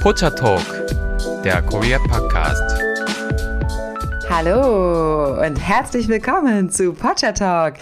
Pocha Talk, der Korea Podcast. Hallo und herzlich willkommen zu Pocha Talk,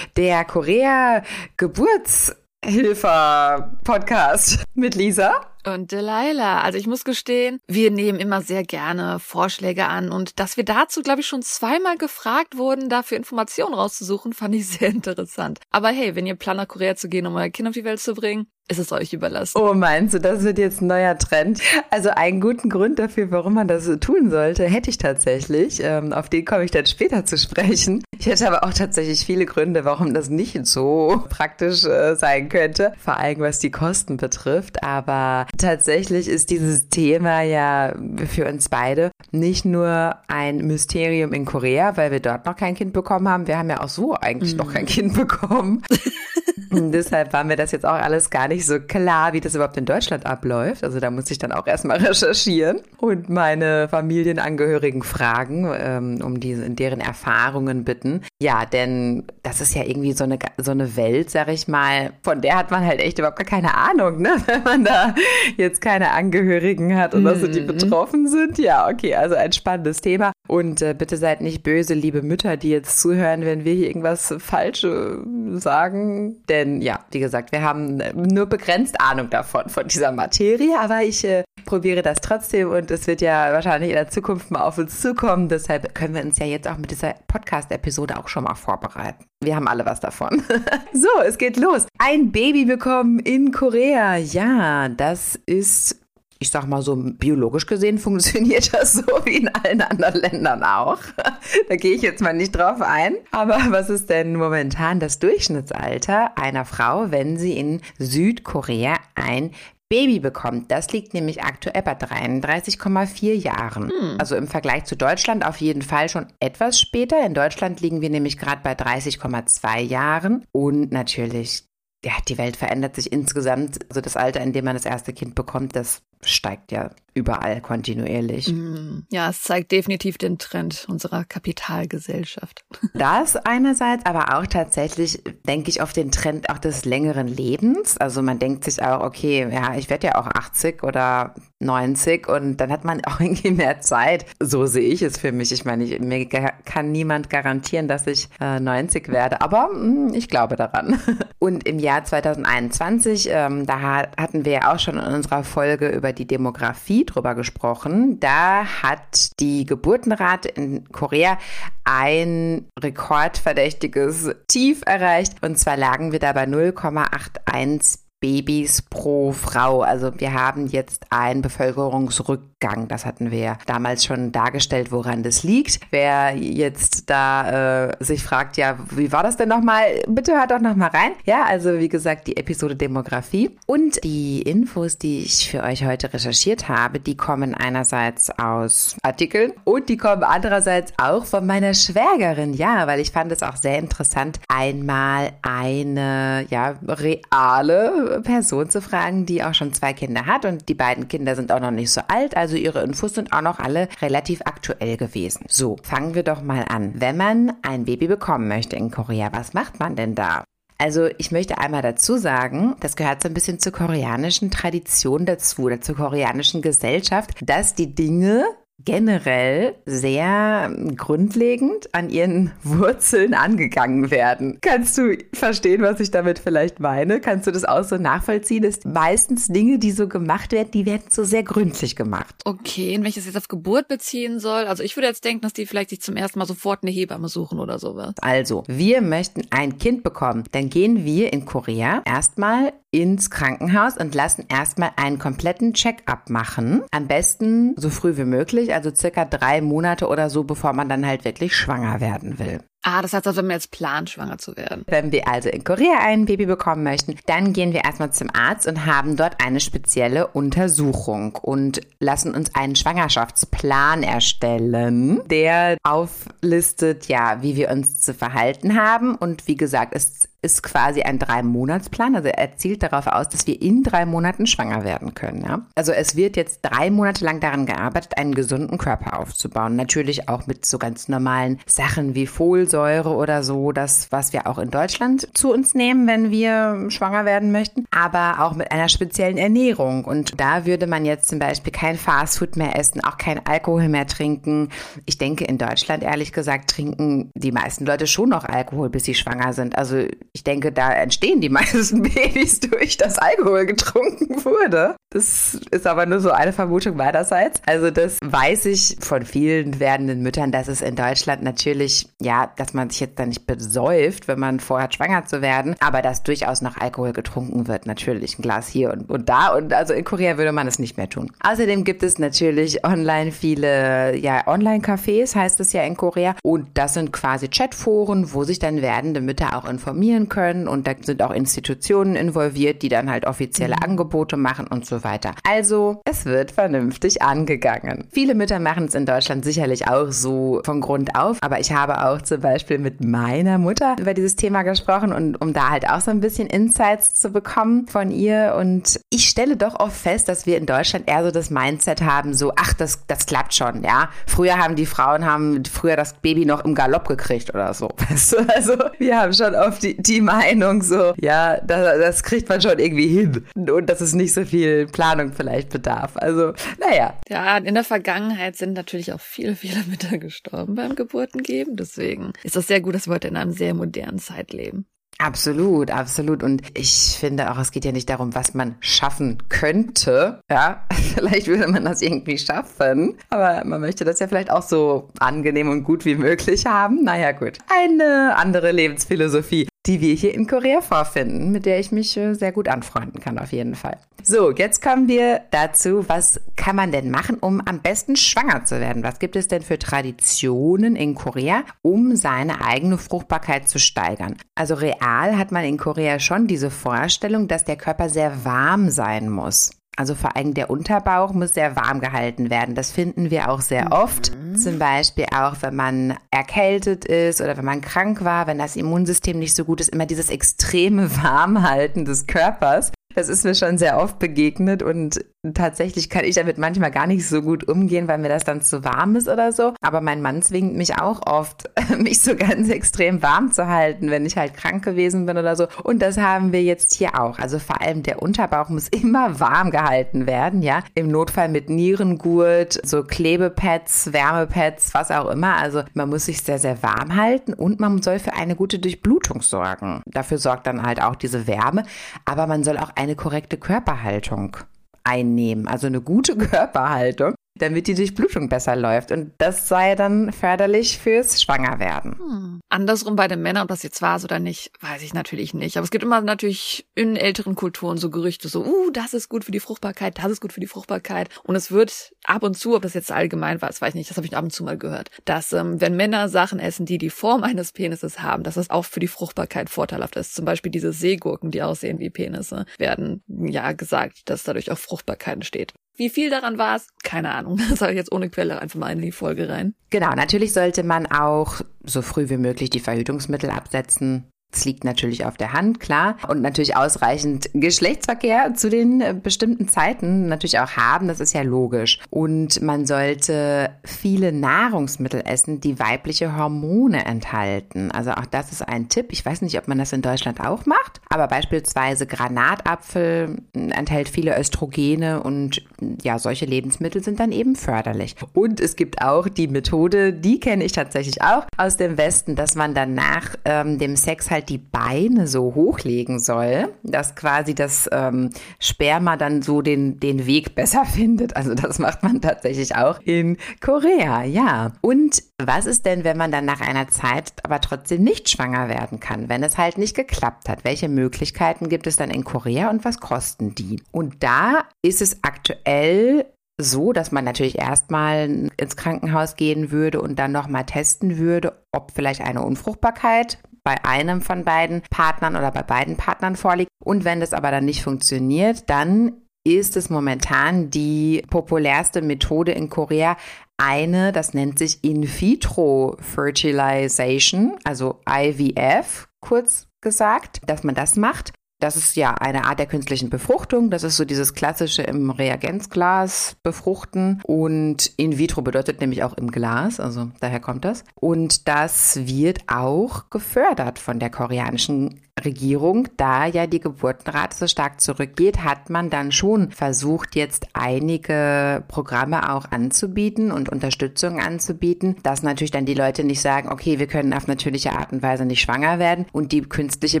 der Korea Geburtshilfer Podcast mit Lisa und Delilah. Also ich muss gestehen, wir nehmen immer sehr gerne Vorschläge an und dass wir dazu, glaube ich, schon zweimal gefragt wurden, dafür Informationen rauszusuchen, fand ich sehr interessant. Aber hey, wenn ihr plant nach Korea zu gehen, um euer Kind auf die Welt zu bringen, ist es euch überlassen. Oh, meinst du, das wird jetzt ein neuer Trend? Also einen guten Grund dafür, warum man das tun sollte, hätte ich tatsächlich. Ähm, auf den komme ich dann später zu sprechen. Ich hätte aber auch tatsächlich viele Gründe, warum das nicht so praktisch äh, sein könnte, vor allem was die Kosten betrifft. Aber tatsächlich ist dieses Thema ja für uns beide nicht nur ein Mysterium in Korea, weil wir dort noch kein Kind bekommen haben. Wir haben ja auch so eigentlich mm. noch kein Kind bekommen. deshalb war mir das jetzt auch alles gar nicht so klar, wie das überhaupt in Deutschland abläuft. Also da muss ich dann auch erstmal recherchieren und meine Familienangehörigen fragen, ähm, um diese, deren Erfahrungen bitten. Ja, denn das ist ja irgendwie so eine, so eine Welt, sag ich mal, von der hat man halt echt überhaupt gar keine Ahnung, ne? Wenn man da jetzt keine Angehörigen hat oder so, die mhm. betroffen sind. Ja, okay, also ein spannendes Thema. Und äh, bitte seid nicht böse, liebe Mütter, die jetzt zuhören, wenn wir hier irgendwas Falsche sagen. Denn ja, wie gesagt, wir haben nur begrenzt Ahnung davon, von dieser Materie. Aber ich äh, probiere das trotzdem und es wird ja wahrscheinlich in der Zukunft mal auf uns zukommen. Deshalb können wir uns ja jetzt auch mit dieser Podcast-Episode auch schon mal vorbereiten. Wir haben alle was davon. so, es geht los. Ein Baby bekommen in Korea. Ja, das ist ich sag mal so, biologisch gesehen funktioniert das so wie in allen anderen Ländern auch. da gehe ich jetzt mal nicht drauf ein. Aber was ist denn momentan das Durchschnittsalter einer Frau, wenn sie in Südkorea ein Baby bekommt. Das liegt nämlich aktuell bei 33,4 Jahren. Hm. Also im Vergleich zu Deutschland auf jeden Fall schon etwas später. In Deutschland liegen wir nämlich gerade bei 30,2 Jahren. Und natürlich, ja, die Welt verändert sich insgesamt. Also das Alter, in dem man das erste Kind bekommt, das steigt ja überall kontinuierlich. Mm, ja, es zeigt definitiv den Trend unserer Kapitalgesellschaft. Das einerseits, aber auch tatsächlich denke ich auf den Trend auch des längeren Lebens. Also man denkt sich auch, okay, ja, ich werde ja auch 80 oder 90 und dann hat man auch irgendwie mehr Zeit. So sehe ich es für mich. Ich meine, ich, mir kann niemand garantieren, dass ich äh, 90 werde, aber mh, hm, ich glaube daran. Und im Jahr 2021, ähm, da hatten wir ja auch schon in unserer Folge über die Demografie drüber gesprochen. Da hat die Geburtenrate in Korea ein rekordverdächtiges Tief erreicht. Und zwar lagen wir da bei 0,81 Babys pro Frau. Also wir haben jetzt einen Bevölkerungsrückgang. Das hatten wir damals schon dargestellt, woran das liegt. Wer jetzt da äh, sich fragt, ja, wie war das denn nochmal? Bitte hört doch nochmal rein. Ja, also wie gesagt, die Episode Demografie und die Infos, die ich für euch heute recherchiert habe, die kommen einerseits aus Artikeln und die kommen andererseits auch von meiner Schwägerin. Ja, weil ich fand es auch sehr interessant, einmal eine, ja, reale Person zu fragen, die auch schon zwei Kinder hat und die beiden Kinder sind auch noch nicht so alt, also ihre Infos sind auch noch alle relativ aktuell gewesen. So, fangen wir doch mal an. Wenn man ein Baby bekommen möchte in Korea, was macht man denn da? Also ich möchte einmal dazu sagen, das gehört so ein bisschen zur koreanischen Tradition dazu oder zur koreanischen Gesellschaft, dass die Dinge generell sehr grundlegend an ihren Wurzeln angegangen werden. Kannst du verstehen, was ich damit vielleicht meine? Kannst du das auch so nachvollziehen? Dass meistens Dinge, die so gemacht werden, die werden so sehr gründlich gemacht. Okay, und wenn ich das jetzt auf Geburt beziehen soll, also ich würde jetzt denken, dass die vielleicht sich zum ersten Mal sofort eine Hebamme suchen oder sowas. Also, wir möchten ein Kind bekommen. Dann gehen wir in Korea erstmal ins Krankenhaus und lassen erstmal einen kompletten Check-up machen. Am besten so früh wie möglich, also circa drei Monate oder so, bevor man dann halt wirklich schwanger werden will. Ah, das heißt, also, wenn wir jetzt planen, schwanger zu werden. Wenn wir also in Korea ein Baby bekommen möchten, dann gehen wir erstmal zum Arzt und haben dort eine spezielle Untersuchung und lassen uns einen Schwangerschaftsplan erstellen, der auflistet, ja, wie wir uns zu verhalten haben. Und wie gesagt, es ist quasi ein Drei-Monats-Plan. Also er zielt darauf aus, dass wir in drei Monaten schwanger werden können. Ja? Also es wird jetzt drei Monate lang daran gearbeitet, einen gesunden Körper aufzubauen. Natürlich auch mit so ganz normalen Sachen wie Folsäure Folsäure oder so, das, was wir auch in Deutschland zu uns nehmen, wenn wir schwanger werden möchten, aber auch mit einer speziellen Ernährung. Und da würde man jetzt zum Beispiel kein Fastfood mehr essen, auch kein Alkohol mehr trinken. Ich denke, in Deutschland, ehrlich gesagt, trinken die meisten Leute schon noch Alkohol, bis sie schwanger sind. Also ich denke, da entstehen die meisten Babys durch, dass Alkohol getrunken wurde. Das ist aber nur so eine Vermutung meinerseits. Also das weiß ich von vielen werdenden Müttern, dass es in Deutschland natürlich, ja, dass man sich jetzt da nicht besäuft, wenn man vorhat, schwanger zu werden, aber dass durchaus noch Alkohol getrunken wird. Natürlich ein Glas hier und, und da. Und also in Korea würde man es nicht mehr tun. Außerdem gibt es natürlich online viele, ja, Online-Cafés heißt es ja in Korea. Und das sind quasi Chatforen, wo sich dann werdende Mütter auch informieren können. Und da sind auch Institutionen involviert, die dann halt offizielle mhm. Angebote machen und so weiter. Also es wird vernünftig angegangen. Viele Mütter machen es in Deutschland sicherlich auch so von Grund auf, aber ich habe auch zum Beispiel mit meiner Mutter über dieses Thema gesprochen und um da halt auch so ein bisschen Insights zu bekommen von ihr. Und ich stelle doch oft fest, dass wir in Deutschland eher so das Mindset haben, so, ach, das, das klappt schon, ja. Früher haben die Frauen haben früher das Baby noch im Galopp gekriegt oder so. Weißt du? Also wir haben schon oft die, die Meinung so, ja, das, das kriegt man schon irgendwie hin. Und dass es nicht so viel Planung vielleicht bedarf. Also, naja. Ja, in der Vergangenheit sind natürlich auch viele, viele Mütter gestorben beim Geburten geben. Deswegen ist das sehr gut, dass wir heute in einem sehr modernen Zeit leben. Absolut, absolut. Und ich finde auch, es geht ja nicht darum, was man schaffen könnte. Ja, vielleicht würde man das irgendwie schaffen. Aber man möchte das ja vielleicht auch so angenehm und gut wie möglich haben. Naja, gut. Eine andere Lebensphilosophie die wir hier in Korea vorfinden, mit der ich mich äh, sehr gut anfreunden kann, auf jeden Fall. So, jetzt kommen wir dazu, was kann man denn machen, um am besten schwanger zu werden? Was gibt es denn für Traditionen in Korea, um seine eigene Fruchtbarkeit zu steigern? Also real hat man in Korea schon diese Vorstellung, dass der Körper sehr warm sein muss. Also vor allem der Unterbauch muss sehr warm gehalten werden. Das finden wir auch sehr mhm. oft. Zum Beispiel auch, wenn man erkältet ist oder wenn man krank war, wenn das Immunsystem nicht so gut ist, immer dieses extreme Warmhalten des Körpers. Das ist mir schon sehr oft begegnet und tatsächlich kann ich damit manchmal gar nicht so gut umgehen, weil mir das dann zu warm ist oder so. Aber mein Mann zwingt mich auch oft, mich so ganz extrem warm zu halten, wenn ich halt krank gewesen bin oder so. Und das haben wir jetzt hier auch. Also vor allem der Unterbauch muss immer warm gehalten werden, ja. Im Notfall mit Nierengurt, so Klebepads, Wärmepads, was auch immer. Also man muss sich sehr, sehr warm halten und man soll für eine gute Durchblutung sorgen. Dafür sorgt dann halt auch diese Wärme. Aber man soll auch eine korrekte Körperhaltung einnehmen, also eine gute Körperhaltung damit die Durchblutung besser läuft. Und das sei dann förderlich fürs Schwangerwerden. Hm. Andersrum bei den Männern, ob das jetzt war oder nicht, weiß ich natürlich nicht. Aber es gibt immer natürlich in älteren Kulturen so Gerüchte, so, uh, das ist gut für die Fruchtbarkeit, das ist gut für die Fruchtbarkeit. Und es wird ab und zu, ob das jetzt allgemein war, das weiß ich nicht, das habe ich ab und zu mal gehört, dass ähm, wenn Männer Sachen essen, die die Form eines Penises haben, dass das auch für die Fruchtbarkeit vorteilhaft ist. Zum Beispiel diese Seegurken, die aussehen wie Penisse, werden ja gesagt, dass dadurch auch Fruchtbarkeit entsteht. Wie viel daran war es? Keine Ahnung. Das sage ich jetzt ohne Quelle einfach mal in die Folge rein. Genau, natürlich sollte man auch so früh wie möglich die Verhütungsmittel absetzen. Es liegt natürlich auf der Hand, klar. Und natürlich ausreichend Geschlechtsverkehr zu den äh, bestimmten Zeiten natürlich auch haben. Das ist ja logisch. Und man sollte viele Nahrungsmittel essen, die weibliche Hormone enthalten. Also auch das ist ein Tipp. Ich weiß nicht, ob man das in Deutschland auch macht, aber beispielsweise Granatapfel enthält viele Östrogene und ja, solche Lebensmittel sind dann eben förderlich. Und es gibt auch die Methode, die kenne ich tatsächlich auch aus dem Westen, dass man dann nach ähm, dem Sex halt halt die Beine so hochlegen soll, dass quasi das ähm, Sperma dann so den, den Weg besser findet. Also das macht man tatsächlich auch in Korea, ja. Und was ist denn, wenn man dann nach einer Zeit aber trotzdem nicht schwanger werden kann, wenn es halt nicht geklappt hat? Welche Möglichkeiten gibt es dann in Korea und was kosten die? Und da ist es aktuell so, dass man natürlich erstmal ins Krankenhaus gehen würde und dann nochmal testen würde, ob vielleicht eine Unfruchtbarkeit bei einem von beiden Partnern oder bei beiden Partnern vorliegt. Und wenn das aber dann nicht funktioniert, dann ist es momentan die populärste Methode in Korea eine, das nennt sich In vitro Fertilization, also IVF kurz gesagt, dass man das macht. Das ist ja eine Art der künstlichen Befruchtung. Das ist so dieses klassische im Reagenzglas befruchten. Und in vitro bedeutet nämlich auch im Glas, also daher kommt das. Und das wird auch gefördert von der koreanischen Regierung, da ja die Geburtenrate so stark zurückgeht, hat man dann schon versucht, jetzt einige Programme auch anzubieten und Unterstützung anzubieten, dass natürlich dann die Leute nicht sagen, okay, wir können auf natürliche Art und Weise nicht schwanger werden und die künstliche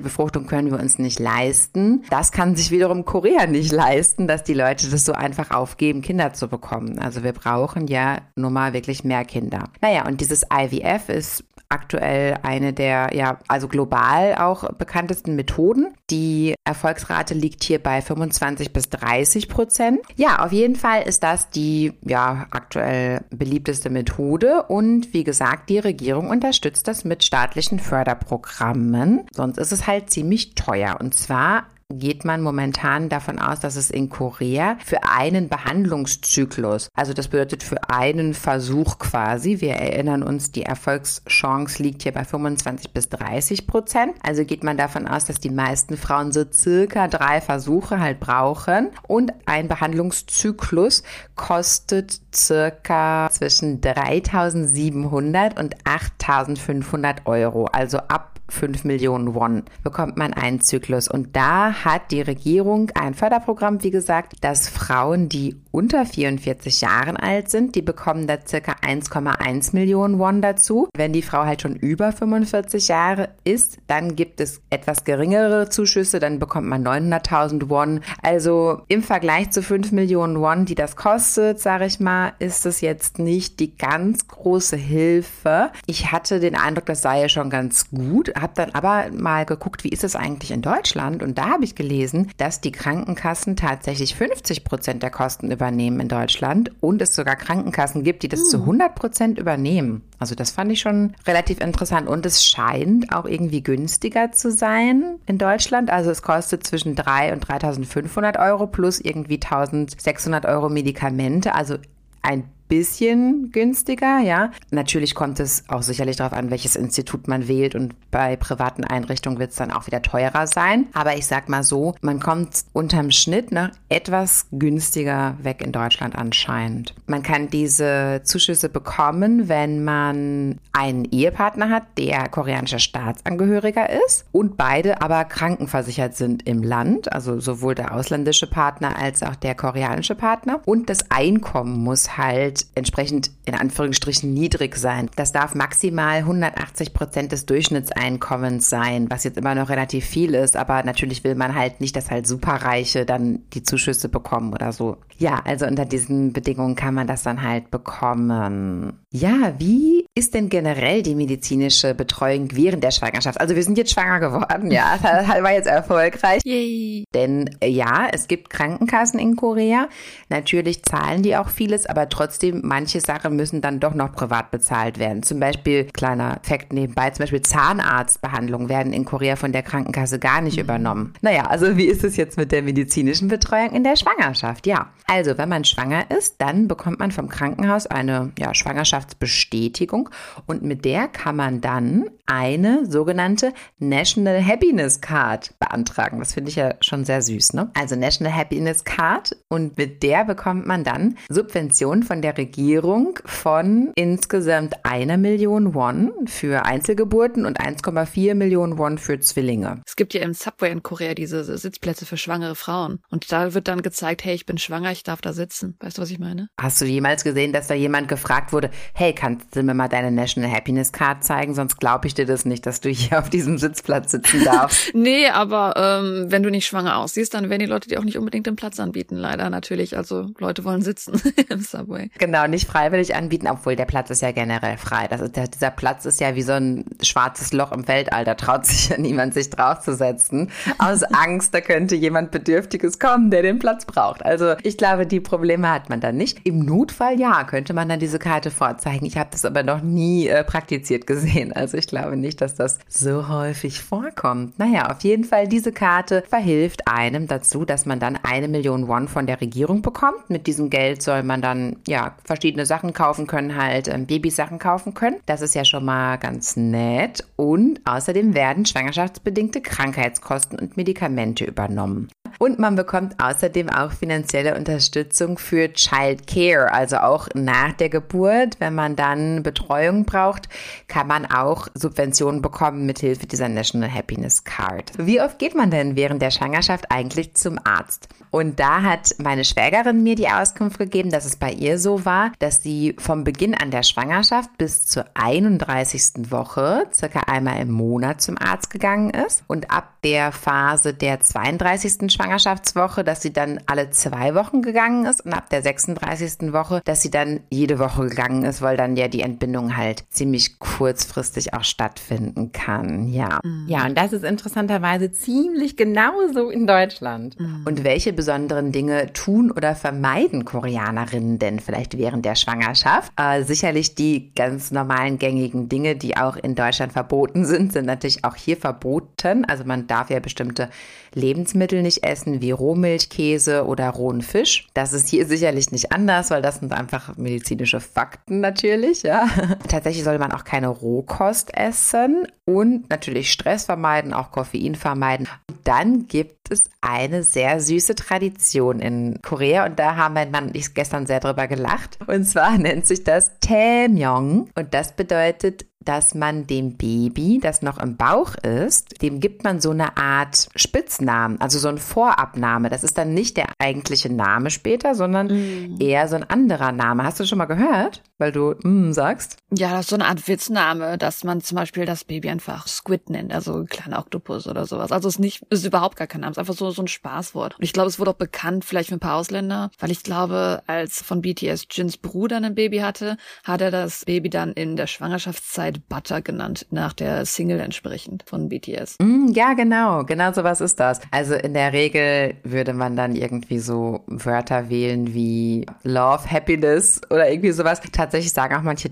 Befruchtung können wir uns nicht leisten. Das kann sich wiederum Korea nicht leisten, dass die Leute das so einfach aufgeben, Kinder zu bekommen. Also wir brauchen ja nun mal wirklich mehr Kinder. Naja, und dieses IVF ist aktuell eine der, ja, also global auch bekanntesten Methoden. Die Erfolgsrate liegt hier bei 25 bis 30 Prozent. Ja, auf jeden Fall ist das die, ja, aktuell beliebteste Methode und wie gesagt, die Regierung unterstützt das mit staatlichen Förderprogrammen. Sonst ist es halt ziemlich teuer und zwar geht man momentan davon aus, dass es in Korea für einen Behandlungszyklus, also das bedeutet für einen Versuch quasi, wir erinnern uns, die Erfolgschance liegt hier bei 25 bis 30 Prozent. Also geht man davon aus, dass die meisten Frauen so circa drei Versuche halt brauchen und ein Behandlungszyklus kostet circa zwischen 3700 und 8500 Euro, also ab 5 Millionen Won bekommt man einen Zyklus. Und da hat die Regierung ein Förderprogramm, wie gesagt, dass Frauen, die unter 44 Jahren alt sind, die bekommen da circa 1,1 Millionen Won dazu. Wenn die Frau halt schon über 45 Jahre ist, dann gibt es etwas geringere Zuschüsse, dann bekommt man 900.000 Won. Also im Vergleich zu 5 Millionen Won, die das kostet, sage ich mal, ist es jetzt nicht die ganz große Hilfe. Ich hatte den Eindruck, das sei ja schon ganz gut, habe dann aber mal geguckt, wie ist es eigentlich in Deutschland? Und da habe ich gelesen, dass die Krankenkassen tatsächlich 50 Prozent der Kosten übernehmen in Deutschland und es sogar Krankenkassen gibt, die das hm. zu 100 Prozent übernehmen. Also das fand ich schon relativ interessant und es scheint auch irgendwie günstiger zu sein in Deutschland. Also es kostet zwischen 3 und 3.500 Euro plus irgendwie 1.600 Euro Medikamente. Also ein bisschen günstiger, ja. Natürlich kommt es auch sicherlich darauf an, welches Institut man wählt und bei privaten Einrichtungen wird es dann auch wieder teurer sein. Aber ich sag mal so, man kommt unterm Schnitt noch etwas günstiger weg in Deutschland anscheinend. Man kann diese Zuschüsse bekommen, wenn man einen Ehepartner hat, der koreanischer Staatsangehöriger ist und beide aber krankenversichert sind im Land, also sowohl der ausländische Partner als auch der koreanische Partner. Und das Einkommen muss halt entsprechend in Anführungsstrichen niedrig sein. Das darf maximal 180 Prozent des Durchschnittseinkommens sein, was jetzt immer noch relativ viel ist, aber natürlich will man halt nicht, dass halt Superreiche dann die Zuschüsse bekommen oder so. Ja, also unter diesen Bedingungen kann man das dann halt bekommen. Ja, wie ist denn generell die medizinische Betreuung während der Schwangerschaft? Also wir sind jetzt schwanger geworden, ja, das war jetzt erfolgreich. Yay. Denn ja, es gibt Krankenkassen in Korea. Natürlich zahlen die auch vieles, aber trotzdem manche Sachen müssen dann doch noch privat bezahlt werden. Zum Beispiel, kleiner Fakt nebenbei, zum Beispiel Zahnarztbehandlungen werden in Korea von der Krankenkasse gar nicht mhm. übernommen. Naja, also wie ist es jetzt mit der medizinischen Betreuung in der Schwangerschaft? Ja, also wenn man schwanger ist, dann bekommt man vom Krankenhaus eine ja, Schwangerschaftsbestätigung und mit der kann man dann eine sogenannte National Happiness Card beantragen. Das finde ich ja schon sehr süß, ne? Also National Happiness Card und mit der bekommt man dann Subventionen von der Regierung von insgesamt einer Million Won für Einzelgeburten und 1,4 Millionen Won für Zwillinge. Es gibt ja im Subway in Korea diese Sitzplätze für schwangere Frauen und da wird dann gezeigt, hey, ich bin schwanger, ich darf da sitzen. Weißt du, was ich meine? Hast du jemals gesehen, dass da jemand gefragt wurde, hey, kannst du mir mal deine National Happiness Card zeigen, sonst glaube ich dir das nicht, dass du hier auf diesem Sitzplatz sitzen darfst. nee, aber ähm, wenn du nicht schwanger aussiehst, dann werden die Leute dir auch nicht unbedingt den Platz anbieten, leider natürlich. Also Leute wollen sitzen im Subway. Genau, nicht freiwillig anbieten, obwohl der Platz ist ja generell frei. Das ist, der, dieser Platz ist ja wie so ein schwarzes Loch im Weltall. Da traut sich ja niemand, sich draufzusetzen. Aus Angst, da könnte jemand Bedürftiges kommen, der den Platz braucht. Also ich glaube, die Probleme hat man dann nicht. Im Notfall ja, könnte man dann diese Karte vorzeigen. Ich habe das aber noch noch nie äh, praktiziert gesehen. Also ich glaube nicht, dass das so häufig vorkommt. Naja, auf jeden Fall, diese Karte verhilft einem dazu, dass man dann eine Million Won von der Regierung bekommt. Mit diesem Geld soll man dann ja verschiedene Sachen kaufen können, halt ähm, Babysachen kaufen können. Das ist ja schon mal ganz nett. Und außerdem werden schwangerschaftsbedingte Krankheitskosten und Medikamente übernommen. Und man bekommt außerdem auch finanzielle Unterstützung für Child Care, also auch nach der Geburt. Wenn man dann Betreuung braucht, kann man auch Subventionen bekommen mit Hilfe dieser National Happiness Card. Wie oft geht man denn während der Schwangerschaft eigentlich zum Arzt? Und da hat meine Schwägerin mir die Auskunft gegeben, dass es bei ihr so war, dass sie vom Beginn an der Schwangerschaft bis zur 31. Woche circa einmal im Monat zum Arzt gegangen ist und ab der Phase der 32. Schwangerschaftswoche, dass sie dann alle zwei Wochen gegangen ist und ab der 36. Woche, dass sie dann jede Woche gegangen ist, weil dann ja die Entbindung halt ziemlich kurzfristig auch stattfinden kann. Ja. Mhm. Ja, und das ist interessanterweise ziemlich genauso in Deutschland. Mhm. Und welche besonderen Dinge tun oder vermeiden Koreanerinnen denn vielleicht während der Schwangerschaft? Äh, sicherlich die ganz normalen gängigen Dinge, die auch in Deutschland verboten sind, sind natürlich auch hier verboten. Also man darf ja bestimmte Lebensmittel nicht essen, wie Rohmilchkäse oder rohen Fisch. Das ist hier sicherlich nicht anders, weil das sind einfach medizinische Fakten natürlich, ja. Tatsächlich soll man auch keine Rohkost essen und natürlich Stress vermeiden, auch Koffein vermeiden. Und dann gibt es eine sehr süße Tradition in Korea und da haben mein Mann und ich gestern sehr drüber gelacht. Und zwar nennt sich das Taemyeong und das bedeutet dass man dem Baby, das noch im Bauch ist, dem gibt man so eine Art Spitznamen, also so ein Vorabname. Das ist dann nicht der eigentliche Name später, sondern mm. eher so ein anderer Name. Hast du schon mal gehört? Weil du mm, sagst? Ja, das ist so eine Art Witzname, dass man zum Beispiel das Baby einfach Squid nennt, also kleiner Oktopus oder sowas. Also es ist nicht, ist überhaupt gar kein Name, es ist einfach so, so ein Spaßwort. Und ich glaube, es wurde auch bekannt, vielleicht für ein paar Ausländer, weil ich glaube, als von BTS Jins Bruder ein Baby hatte, hat er das Baby dann in der Schwangerschaftszeit Butter genannt, nach der Single entsprechend von BTS. Mm, ja, genau. Genau so was ist das. Also in der Regel würde man dann irgendwie so Wörter wählen wie Love, Happiness oder irgendwie sowas. Tatsächlich sagen auch manche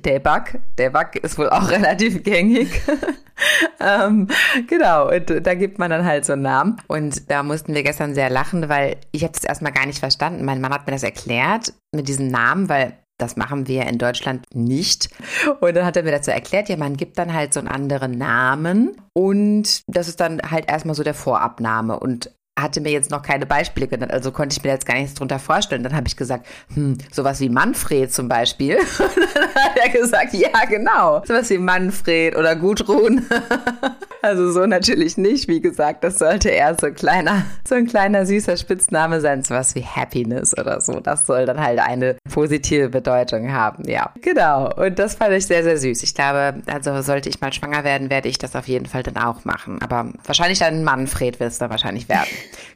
Debug. Debug ist wohl auch relativ gängig. ähm, genau, und da gibt man dann halt so einen Namen. Und da mussten wir gestern sehr lachen, weil ich habe das erstmal gar nicht verstanden. Mein Mann hat mir das erklärt mit diesem Namen, weil das machen wir in Deutschland nicht. Und dann hat er mir dazu erklärt, ja, man gibt dann halt so einen anderen Namen und das ist dann halt erstmal so der Vorabname. Und hatte mir jetzt noch keine Beispiele genannt, also konnte ich mir jetzt gar nichts drunter vorstellen. Dann habe ich gesagt, hm, sowas wie Manfred zum Beispiel. Und dann hat er gesagt, ja, genau. Sowas wie Manfred oder Gudrun. Also so natürlich nicht. Wie gesagt, das sollte eher so kleiner, so ein kleiner süßer Spitzname sein, sowas wie Happiness oder so. Das soll dann halt eine positive Bedeutung haben. Ja, genau. Und das fand ich sehr, sehr süß. Ich glaube, also sollte ich mal schwanger werden, werde ich das auf jeden Fall dann auch machen. Aber wahrscheinlich dann Manfred wird es dann wahrscheinlich werden.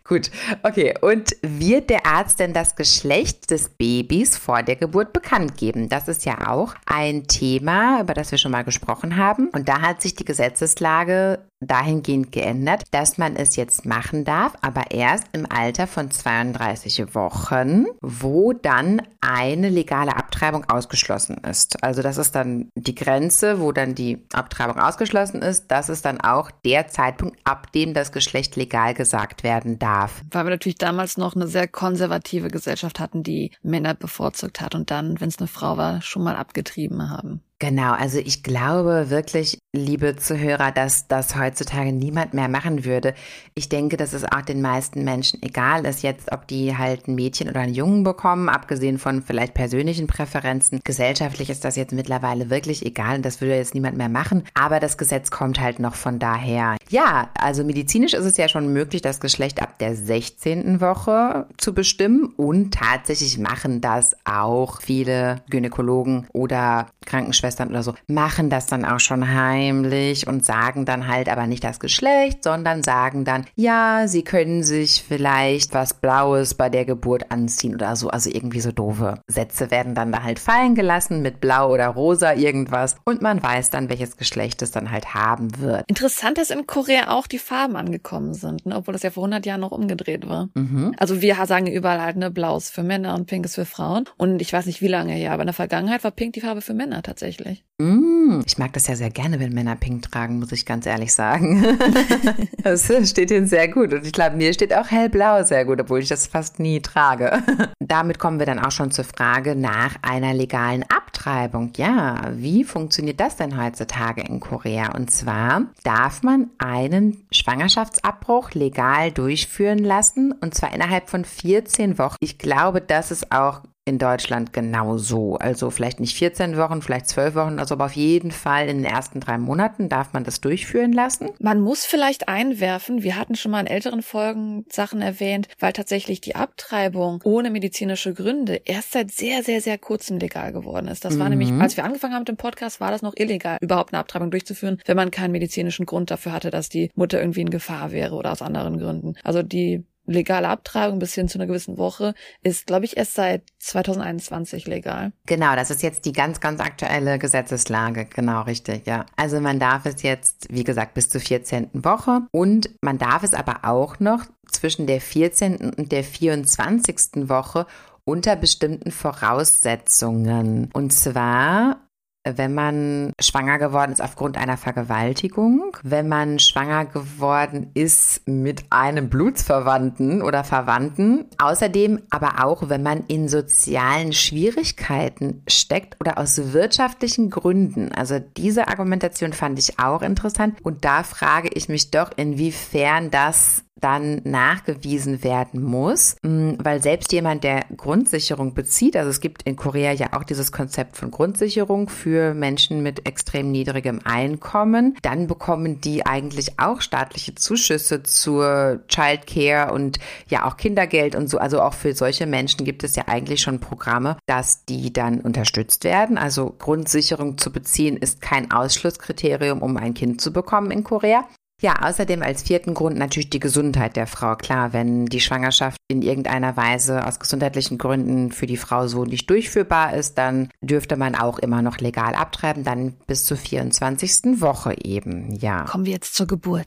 Gut, okay. Und wird der Arzt denn das Geschlecht des Babys vor der Geburt bekannt geben? Das ist ja auch ein Thema, über das wir schon mal gesprochen haben. Und da hat sich die Gesetzeslage dahingehend geändert, dass man es jetzt machen darf, aber erst im Alter von 32 Wochen, wo dann eine legale Abtreibung ausgeschlossen ist. Also das ist dann die Grenze, wo dann die Abtreibung ausgeschlossen ist. Das ist dann auch der Zeitpunkt, ab dem das Geschlecht legal gesagt werden darf. Weil wir natürlich damals noch eine sehr konservative Gesellschaft hatten, die Männer bevorzugt hat und dann, wenn es eine Frau war, schon mal abgetrieben haben. Genau, also ich glaube wirklich, liebe Zuhörer, dass das heutzutage niemand mehr machen würde. Ich denke, dass es auch den meisten Menschen egal ist jetzt, ob die halt ein Mädchen oder einen Jungen bekommen, abgesehen von vielleicht persönlichen Präferenzen. Gesellschaftlich ist das jetzt mittlerweile wirklich egal und das würde jetzt niemand mehr machen. Aber das Gesetz kommt halt noch von daher. Ja, also medizinisch ist es ja schon möglich, das Geschlecht ab der 16. Woche zu bestimmen und tatsächlich machen das auch viele Gynäkologen oder Krankenschwestern Krankenschwestern oder so machen das dann auch schon heimlich und sagen dann halt aber nicht das Geschlecht, sondern sagen dann, ja, sie können sich vielleicht was Blaues bei der Geburt anziehen oder so. Also irgendwie so doofe Sätze werden dann da halt fallen gelassen mit Blau oder Rosa irgendwas und man weiß dann, welches Geschlecht es dann halt haben wird. Interessant, dass in Korea auch die Farben angekommen sind, ne? obwohl das ja vor 100 Jahren noch umgedreht war. Mhm. Also wir sagen überall halt, ne, Blau ist für Männer und Pink ist für Frauen. Und ich weiß nicht, wie lange her, aber in der Vergangenheit war Pink die Farbe für Männer. Männer tatsächlich. Mm, ich mag das ja sehr gerne, wenn Männer pink tragen, muss ich ganz ehrlich sagen. das steht ihnen sehr gut. Und ich glaube, mir steht auch hellblau sehr gut, obwohl ich das fast nie trage. Damit kommen wir dann auch schon zur Frage nach einer legalen Abtreibung. Ja, wie funktioniert das denn heutzutage in Korea? Und zwar darf man einen Schwangerschaftsabbruch legal durchführen lassen und zwar innerhalb von 14 Wochen. Ich glaube, das ist auch in Deutschland genauso. Also vielleicht nicht 14 Wochen, vielleicht 12 Wochen, also aber auf jeden Fall in den ersten drei Monaten darf man das durchführen lassen. Man muss vielleicht einwerfen, wir hatten schon mal in älteren Folgen Sachen erwähnt, weil tatsächlich die Abtreibung ohne medizinische Gründe erst seit sehr, sehr, sehr kurzem legal geworden ist. Das war mhm. nämlich, als wir angefangen haben mit dem Podcast, war das noch illegal, überhaupt eine Abtreibung durchzuführen, wenn man keinen medizinischen Grund dafür hatte, dass die Mutter irgendwie in Gefahr wäre oder aus anderen Gründen. Also die legale Abtreibung bis hin zu einer gewissen Woche ist, glaube ich, erst seit 2021 legal. Genau, das ist jetzt die ganz, ganz aktuelle Gesetzeslage. Genau, richtig, ja. Also man darf es jetzt, wie gesagt, bis zur 14. Woche und man darf es aber auch noch zwischen der 14. und der 24. Woche unter bestimmten Voraussetzungen. Und zwar wenn man schwanger geworden ist aufgrund einer Vergewaltigung, wenn man schwanger geworden ist mit einem Blutsverwandten oder Verwandten, außerdem aber auch, wenn man in sozialen Schwierigkeiten steckt oder aus wirtschaftlichen Gründen. Also diese Argumentation fand ich auch interessant und da frage ich mich doch, inwiefern das dann nachgewiesen werden muss, mm, weil selbst jemand, der Grundsicherung bezieht, also es gibt in Korea ja auch dieses Konzept von Grundsicherung für Menschen mit extrem niedrigem Einkommen, dann bekommen die eigentlich auch staatliche Zuschüsse zur Childcare und ja auch Kindergeld und so. Also auch für solche Menschen gibt es ja eigentlich schon Programme, dass die dann unterstützt werden. Also Grundsicherung zu beziehen ist kein Ausschlusskriterium, um ein Kind zu bekommen in Korea. Ja, außerdem als vierten Grund natürlich die Gesundheit der Frau. Klar, wenn die Schwangerschaft in irgendeiner Weise aus gesundheitlichen Gründen für die Frau so nicht durchführbar ist, dann dürfte man auch immer noch legal abtreiben, dann bis zur 24. Woche eben, ja. Kommen wir jetzt zur Geburt.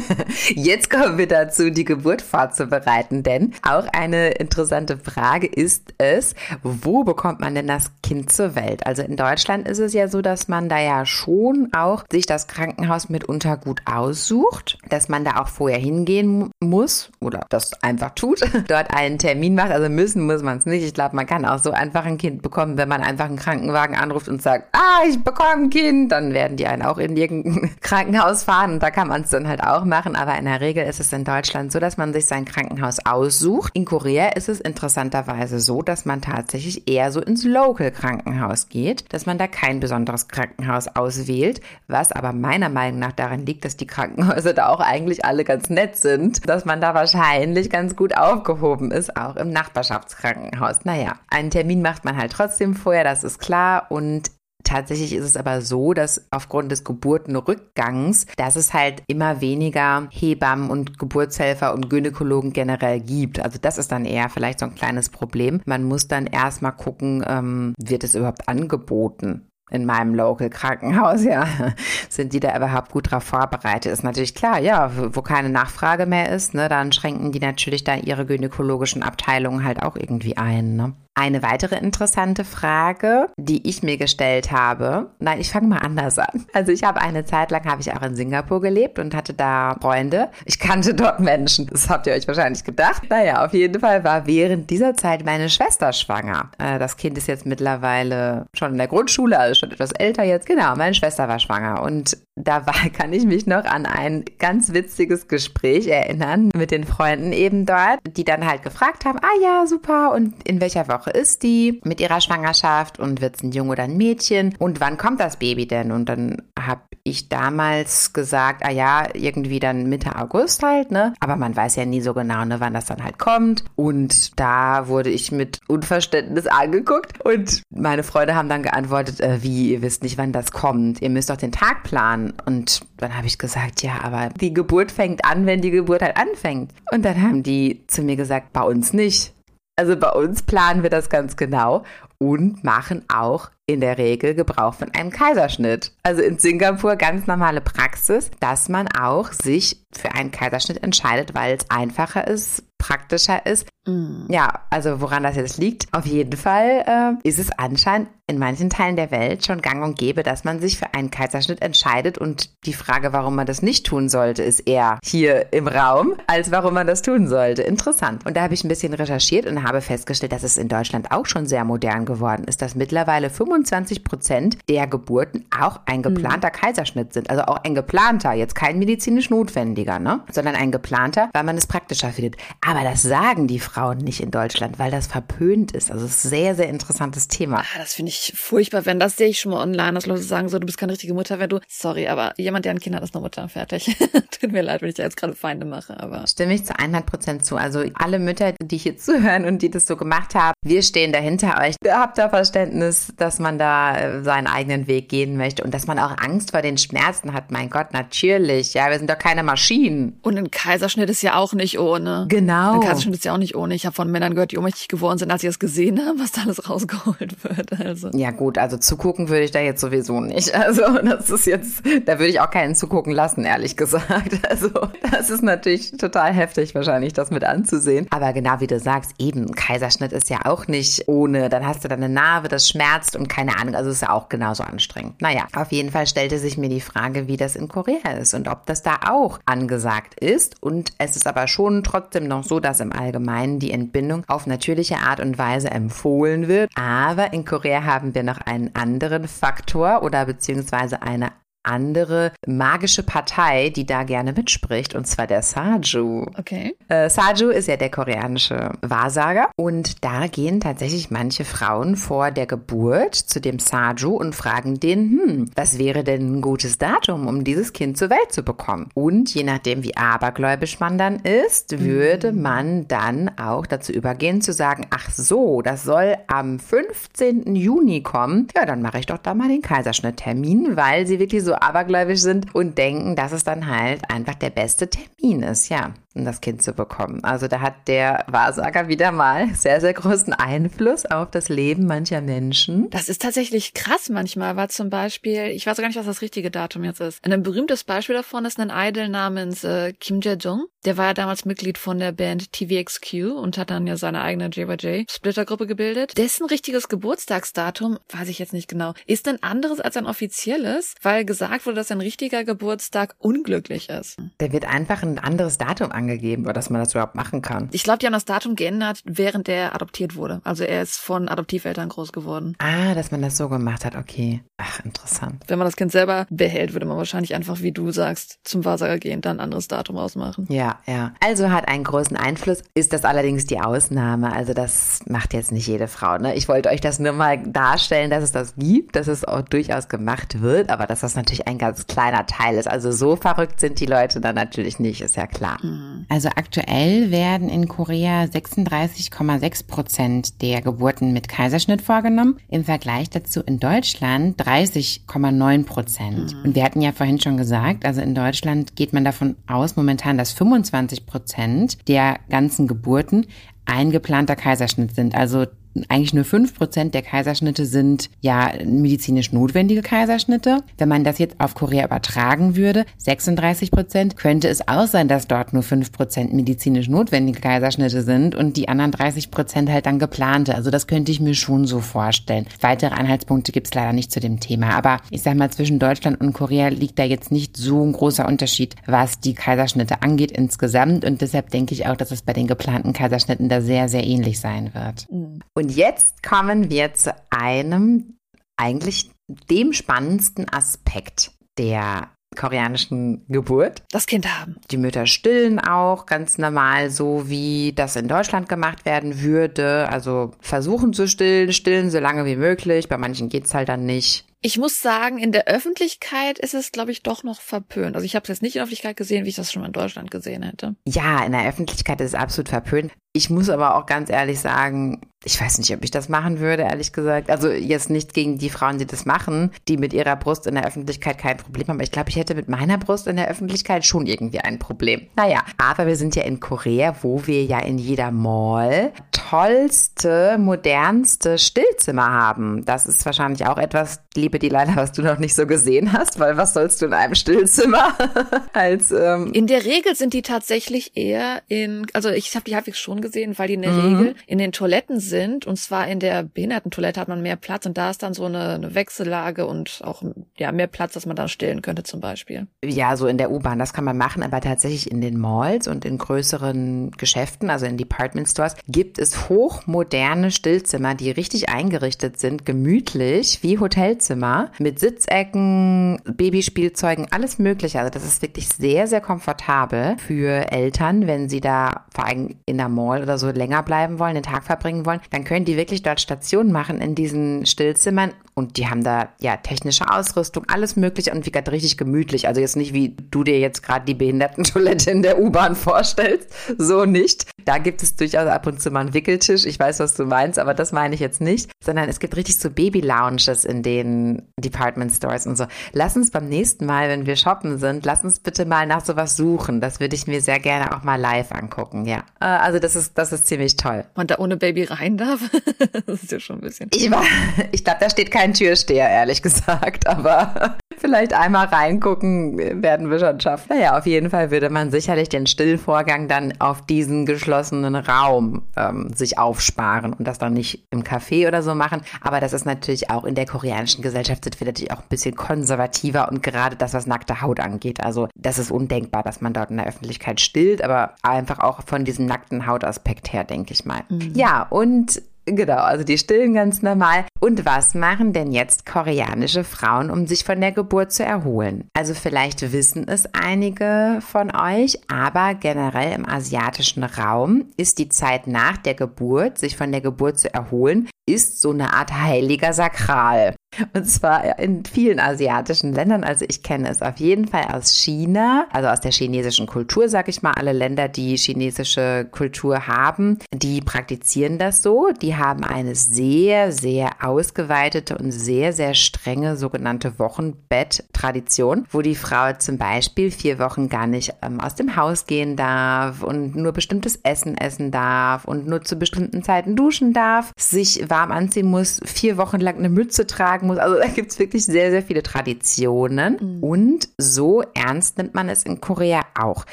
jetzt kommen wir dazu, die Geburt vorzubereiten, denn auch eine interessante Frage ist es, wo bekommt man denn das Kind zur Welt? Also in Deutschland ist es ja so, dass man da ja schon auch sich das Krankenhaus mitunter gut aus aussucht, dass man da auch vorher hingehen muss oder das einfach tut, dort einen Termin macht. Also müssen muss man es nicht. Ich glaube, man kann auch so einfach ein Kind bekommen, wenn man einfach einen Krankenwagen anruft und sagt, ah, ich bekomme ein Kind, dann werden die einen auch in irgendein Krankenhaus fahren und da kann man es dann halt auch machen. Aber in der Regel ist es in Deutschland so, dass man sich sein Krankenhaus aussucht. In Korea ist es interessanterweise so, dass man tatsächlich eher so ins Local Krankenhaus geht, dass man da kein besonderes Krankenhaus auswählt, was aber meiner Meinung nach daran liegt, dass die Krankenhäuser Krankenhäuser da auch eigentlich alle ganz nett sind, dass man da wahrscheinlich ganz gut aufgehoben ist, auch im Nachbarschaftskrankenhaus. Naja, einen Termin macht man halt trotzdem vorher, das ist klar. Und Tatsächlich ist es aber so, dass aufgrund des Geburtenrückgangs, dass es halt immer weniger Hebammen und Geburtshelfer und Gynäkologen generell gibt. Also das ist dann eher vielleicht so ein kleines Problem. Man muss dann erstmal gucken, ähm, wird es überhaupt angeboten? In meinem Local Krankenhaus, ja, sind die da überhaupt gut drauf vorbereitet? Ist natürlich klar, ja, wo keine Nachfrage mehr ist, ne, dann schränken die natürlich da ihre gynäkologischen Abteilungen halt auch irgendwie ein, ne? Eine weitere interessante Frage, die ich mir gestellt habe, nein, ich fange mal anders an. Also ich habe eine Zeit lang, habe ich auch in Singapur gelebt und hatte da Freunde. Ich kannte dort Menschen, das habt ihr euch wahrscheinlich gedacht. Naja, auf jeden Fall war während dieser Zeit meine Schwester schwanger. Äh, das Kind ist jetzt mittlerweile schon in der Grundschule, also schon etwas älter jetzt. Genau, meine Schwester war schwanger und da kann ich mich noch an ein ganz witziges Gespräch erinnern mit den Freunden eben dort, die dann halt gefragt haben, ah ja, super, und in welcher Woche ist die mit ihrer Schwangerschaft und wird es ein Junge oder ein Mädchen und wann kommt das Baby denn? Und dann habe ich damals gesagt, ah ja, irgendwie dann Mitte August halt, ne? Aber man weiß ja nie so genau, ne, wann das dann halt kommt. Und da wurde ich mit Unverständnis angeguckt und meine Freunde haben dann geantwortet, äh, wie, ihr wisst nicht, wann das kommt. Ihr müsst doch den Tag planen. Und dann habe ich gesagt, ja, aber die Geburt fängt an, wenn die Geburt halt anfängt. Und dann haben die zu mir gesagt, bei uns nicht. Also bei uns planen wir das ganz genau und machen auch in der Regel Gebrauch von einem Kaiserschnitt. Also in Singapur ganz normale Praxis, dass man auch sich für einen Kaiserschnitt entscheidet, weil es einfacher ist, praktischer ist Mm. Ja, also woran das jetzt liegt, auf jeden Fall äh, ist es anscheinend in manchen Teilen der Welt schon gang und gäbe, dass man sich für einen Kaiserschnitt entscheidet und die Frage, warum man das nicht tun sollte, ist eher hier im Raum, als warum man das tun sollte. Interessant. Und da habe ich ein bisschen recherchiert und habe festgestellt, dass es in Deutschland auch schon sehr modern geworden ist, dass mittlerweile 25 Prozent der Geburten auch ein geplanter mhm. Kaiserschnitt sind. Also auch ein geplanter, jetzt kein medizinisch notwendiger, ne? sondern ein geplanter, weil man es praktischer findet. Aber das sagen die Frauen nicht in Deutschland, weil das verpönt ist. Also es ist ein sehr, sehr interessantes Thema. Ah, das finde ich ich furchtbar wenn Das sehe ich schon mal online, dass Leute sagen so, du bist keine richtige Mutter, wenn du, sorry, aber jemand, der ein Kind hat, ist eine Mutter, fertig. Tut mir leid, wenn ich da jetzt gerade Feinde mache, aber. Stimme ich zu 100 Prozent zu. Also alle Mütter, die hier zuhören und die das so gemacht haben, wir stehen dahinter euch. Habt da Verständnis, dass man da äh, seinen eigenen Weg gehen möchte und dass man auch Angst vor den Schmerzen hat. Mein Gott, natürlich. Ja, wir sind doch keine Maschinen. Und ein Kaiserschnitt ist ja auch nicht ohne. Genau. Ein Kaiserschnitt ist ja auch nicht ohne. Ich habe von Männern gehört, die ohnmächtig geworden sind, als sie es gesehen haben, was da alles rausgeholt wird. Also. Ja gut, also zugucken würde ich da jetzt sowieso nicht. Also das ist jetzt, da würde ich auch keinen zugucken lassen, ehrlich gesagt. Also das ist natürlich total heftig wahrscheinlich, das mit anzusehen. Aber genau wie du sagst, eben, Kaiserschnitt ist ja auch nicht ohne. Dann hast du deine Narbe, das schmerzt und keine Ahnung, also ist ja auch genauso anstrengend. Naja, auf jeden Fall stellte sich mir die Frage, wie das in Korea ist und ob das da auch angesagt ist. Und es ist aber schon trotzdem noch so, dass im Allgemeinen die Entbindung auf natürliche Art und Weise empfohlen wird. Aber in Korea haben wir noch einen anderen Faktor oder beziehungsweise eine andere magische Partei, die da gerne mitspricht, und zwar der Saju. Okay. Äh, Saju ist ja der koreanische Wahrsager und da gehen tatsächlich manche Frauen vor der Geburt zu dem Saju und fragen den, hm, was wäre denn ein gutes Datum, um dieses Kind zur Welt zu bekommen? Und je nachdem, wie abergläubisch man dann ist, würde mhm. man dann auch dazu übergehen zu sagen, ach so, das soll am 15. Juni kommen. Ja, dann mache ich doch da mal den Kaiserschnitttermin, weil sie wirklich so abergläubisch sind und denken, dass es dann halt einfach der beste Termin ist, ja um das Kind zu bekommen. Also da hat der Wahrsager wieder mal sehr, sehr großen Einfluss auf das Leben mancher Menschen. Das ist tatsächlich krass manchmal, weil zum Beispiel, ich weiß gar nicht, was das richtige Datum jetzt ist. Ein berühmtes Beispiel davon ist ein Idol namens äh, Kim Jae-jung. Der war ja damals Mitglied von der Band TVXQ und hat dann ja seine eigene JYJ-Splittergruppe gebildet. Dessen richtiges Geburtstagsdatum, weiß ich jetzt nicht genau, ist ein anderes als ein offizielles, weil gesagt wurde, dass ein richtiger Geburtstag unglücklich ist. Der wird einfach ein anderes Datum angegeben angegeben, dass man das überhaupt machen kann. Ich glaube, die haben das Datum geändert, während er adoptiert wurde. Also er ist von Adoptiveltern groß geworden. Ah, dass man das so gemacht hat, okay. Ach, interessant. Wenn man das Kind selber behält, würde man wahrscheinlich einfach, wie du sagst, zum Wahrsager gehen, dann ein anderes Datum ausmachen. Ja, ja. Also hat einen großen Einfluss, ist das allerdings die Ausnahme. Also das macht jetzt nicht jede Frau. Ne? Ich wollte euch das nur mal darstellen, dass es das gibt, dass es auch durchaus gemacht wird, aber dass das natürlich ein ganz kleiner Teil ist. Also so verrückt sind die Leute dann natürlich nicht, ist ja klar. Mhm. Also aktuell werden in Korea 36,6 Prozent der Geburten mit Kaiserschnitt vorgenommen. Im Vergleich dazu in Deutschland 30,9 Prozent. Mhm. Und wir hatten ja vorhin schon gesagt, also in Deutschland geht man davon aus momentan, dass 25 Prozent der ganzen Geburten ein geplanter Kaiserschnitt sind. Also eigentlich nur fünf Prozent der Kaiserschnitte sind ja medizinisch notwendige Kaiserschnitte. Wenn man das jetzt auf Korea übertragen würde, 36 Prozent, könnte es auch sein, dass dort nur fünf Prozent medizinisch notwendige Kaiserschnitte sind und die anderen 30 Prozent halt dann geplante. Also das könnte ich mir schon so vorstellen. Weitere Anhaltspunkte gibt es leider nicht zu dem Thema. Aber ich sag mal, zwischen Deutschland und Korea liegt da jetzt nicht so ein großer Unterschied, was die Kaiserschnitte angeht insgesamt. Und deshalb denke ich auch, dass es bei den geplanten Kaiserschnitten da sehr, sehr ähnlich sein wird. Mhm. Und jetzt kommen wir zu einem eigentlich dem spannendsten Aspekt der koreanischen Geburt. Das Kind haben. Die Mütter stillen auch ganz normal, so wie das in Deutschland gemacht werden würde. Also versuchen zu stillen, stillen so lange wie möglich. Bei manchen geht es halt dann nicht. Ich muss sagen, in der Öffentlichkeit ist es, glaube ich, doch noch verpönt. Also ich habe es jetzt nicht in der Öffentlichkeit gesehen, wie ich das schon mal in Deutschland gesehen hätte. Ja, in der Öffentlichkeit ist es absolut verpönt. Ich muss aber auch ganz ehrlich sagen, Ich weiß nicht, ob ich das machen würde, ehrlich gesagt. Also jetzt nicht gegen die Frauen, die das machen, die mit ihrer Brust in der Öffentlichkeit kein Problem haben. Aber ich glaube, ich hätte mit meiner Brust in der Öffentlichkeit schon irgendwie ein Problem. Naja, aber wir sind ja in Korea, wo wir ja in jeder Mall tollste, modernste Stillzimmer haben. Das ist wahrscheinlich auch etwas, liebe Delilah, was du noch nicht so gesehen hast, weil was sollst du in einem Stillzimmer als ähm In der Regel sind die tatsächlich eher in, also ich habe die halbwegs schon gesehen, weil die in der mhm. Regel in den Toiletten sind und zwar in der Behindertentoilette hat man mehr Platz und da ist dann so eine, eine Wechsellage und auch ja mehr Platz, dass man da stillen könnte zum Beispiel. Ja, so in der U-Bahn, das kann man machen, aber tatsächlich in den Malls und in größeren Geschäften, also in Department Stores, gibt es hochmoderne Stillzimmer, die richtig eingerichtet sind, gemütlich wie Hotelzimmer mit Sitzecken, Babyspielzeugen, alles mögliche. Also das ist wirklich sehr, sehr komfortabel für Eltern, wenn sie da vor allem in der Mall oder so länger bleiben wollen, den Tag verbringen wollen, dann können die wirklich dort Station machen in diesen Stillzimmern und die haben da ja technische Ausrüstung, alles mögliche und wie gerade richtig gemütlich. Also jetzt nicht wie du dir jetzt gerade die Behindertentoilette in der U-Bahn vorstellst, so nicht. Da gibt es durchaus ab und zu mal einen Wickeltisch. Ich weiß, was du meinst, aber das meine ich jetzt nicht, sondern es gibt richtig so Baby-Lounges in den Department Stores und so. Lass uns beim nächsten Mal, wenn wir shoppen sind, lass uns bitte mal nach sowas suchen. Das würde ich mir sehr gerne auch mal live angucken, ja. Äh, also das ist, das ist ziemlich toll. Und da ohne Baby rein darf? das ist ja schon ein bisschen. Ich, ich glaube, da steht kein Türsteher, ehrlich gesagt, aber vielleicht einmal reingucken werden wir schon schaffen. Naja, auf jeden Fall würde man sicherlich den Stillvorgang dann auf diesen geschlossenen Raum ähm, sich aufsparen und das dann nicht im Café oder so machen. Aber das ist natürlich auch in der koreanischen Gesellschaft sind wir natürlich auch ein bisschen konservativer und gerade das, was nackte Haut angeht. Also das ist undenkbar, dass man dort in der Öffentlichkeit stillt, aber einfach auch von diesem nackten Hautaspekt her, denke ich mal. Mhm. Ja, und Genau, also die stillen ganz normal. Und was machen denn jetzt koreanische Frauen, um sich von der Geburt zu erholen? Also vielleicht wissen es einige von euch, aber generell im asiatischen Raum ist die Zeit nach der Geburt, sich von der Geburt zu erholen, ist so eine Art heiliger Sakral. Und zwar in vielen asiatischen Ländern. Also ich kenne es auf jeden Fall aus China, also aus der chinesischen Kultur, sag ich mal. Alle Länder, die chinesische Kultur haben, die praktizieren das so. Die haben eine sehr, sehr ausgeweitete und sehr, sehr strenge sogenannte Wochenbett-Tradition, wo die Frau zum Beispiel vier Wochen gar nicht ähm, aus dem Haus gehen darf und nur bestimmtes Essen essen darf und nur zu bestimmten Zeiten duschen darf, sich warm anziehen muss, vier Wochen lang eine Mütze tragen muss. Also da gibt es wirklich sehr, sehr viele Traditionen. Mhm. Und so ernst nimmt man es in Korea auch.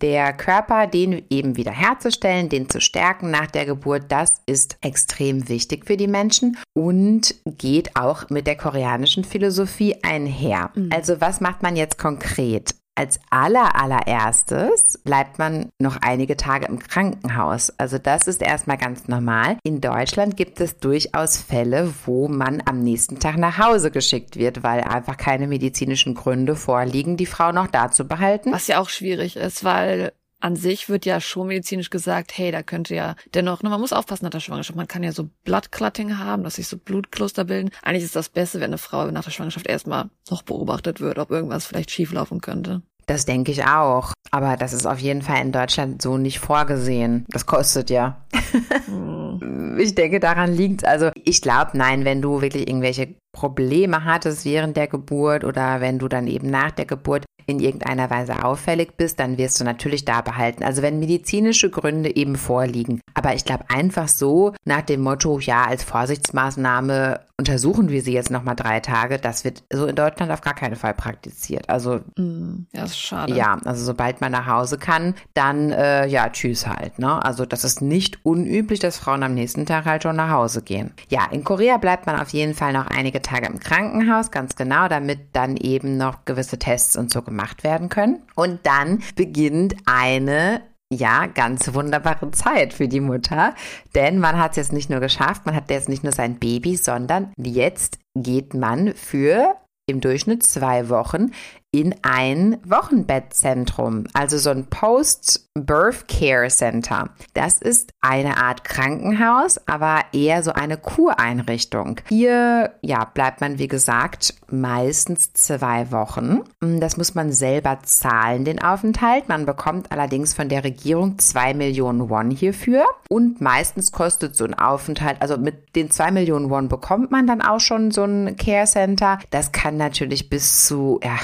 Der Körper, den eben wieder herzustellen, den zu stärken nach der Geburt, das ist extrem wichtig für die Menschen und geht auch mit der koreanischen Philosophie einher. Mhm. Also was macht man jetzt konkret? Als aller allererstes bleibt man noch einige Tage im Krankenhaus. Also das ist erstmal ganz normal. In Deutschland gibt es durchaus Fälle, wo man am nächsten Tag nach Hause geschickt wird, weil einfach keine medizinischen Gründe vorliegen, die Frau noch da zu behalten. Was ja auch schwierig ist, weil an sich wird ja schon medizinisch gesagt, hey, da könnte ja dennoch, ne, man muss aufpassen nach der Schwangerschaft. Man kann ja so Bloodclotting haben, dass sich so Blutkluster bilden. Eigentlich ist das Beste, wenn eine Frau nach der Schwangerschaft erstmal noch beobachtet wird, ob irgendwas vielleicht schieflaufen könnte. Das denke ich auch. Aber das ist auf jeden Fall in Deutschland so nicht vorgesehen. Das kostet ja. Hm. ich denke, daran liegt Also ich glaube, nein, wenn du wirklich irgendwelche Probleme hattest während der Geburt oder wenn du dann eben nach der Geburt in irgendeiner Weise auffällig bist, dann wirst du natürlich da behalten. Also wenn medizinische Gründe eben vorliegen. Aber ich glaube einfach so nach dem Motto, ja, als Vorsichtsmaßnahme untersuchen wir sie jetzt nochmal drei Tage, das wird so in Deutschland auf gar keinen Fall praktiziert. Also mm, ja, ist schade. Ja, also sobald man nach Hause kann, dann äh, ja, tschüss halt. Ne? Also das ist nicht unüblich, dass Frauen am nächsten Tag halt schon nach Hause gehen. Ja, in Korea bleibt man auf jeden Fall noch einige Tage im Krankenhaus, ganz genau, damit dann eben noch gewisse Tests und so gemacht werden können. Und dann beginnt eine ja, ganz wunderbare Zeit für die Mutter, denn man hat es jetzt nicht nur geschafft, man hat jetzt nicht nur sein Baby, sondern jetzt geht man für im Durchschnitt zwei Wochen in ein Wochenbettzentrum, also so ein Post-Birth Care Center. Das ist eine Art Krankenhaus, aber eher so eine Kureinrichtung. Hier, ja, bleibt man, wie gesagt, meistens zwei Wochen. Das muss man selber zahlen, den Aufenthalt. Man bekommt allerdings von der Regierung zwei Millionen Won hierfür und meistens kostet so ein Aufenthalt, also mit den zwei Millionen Won bekommt man dann auch schon so ein Care Center. Das kann natürlich bis zu, ja,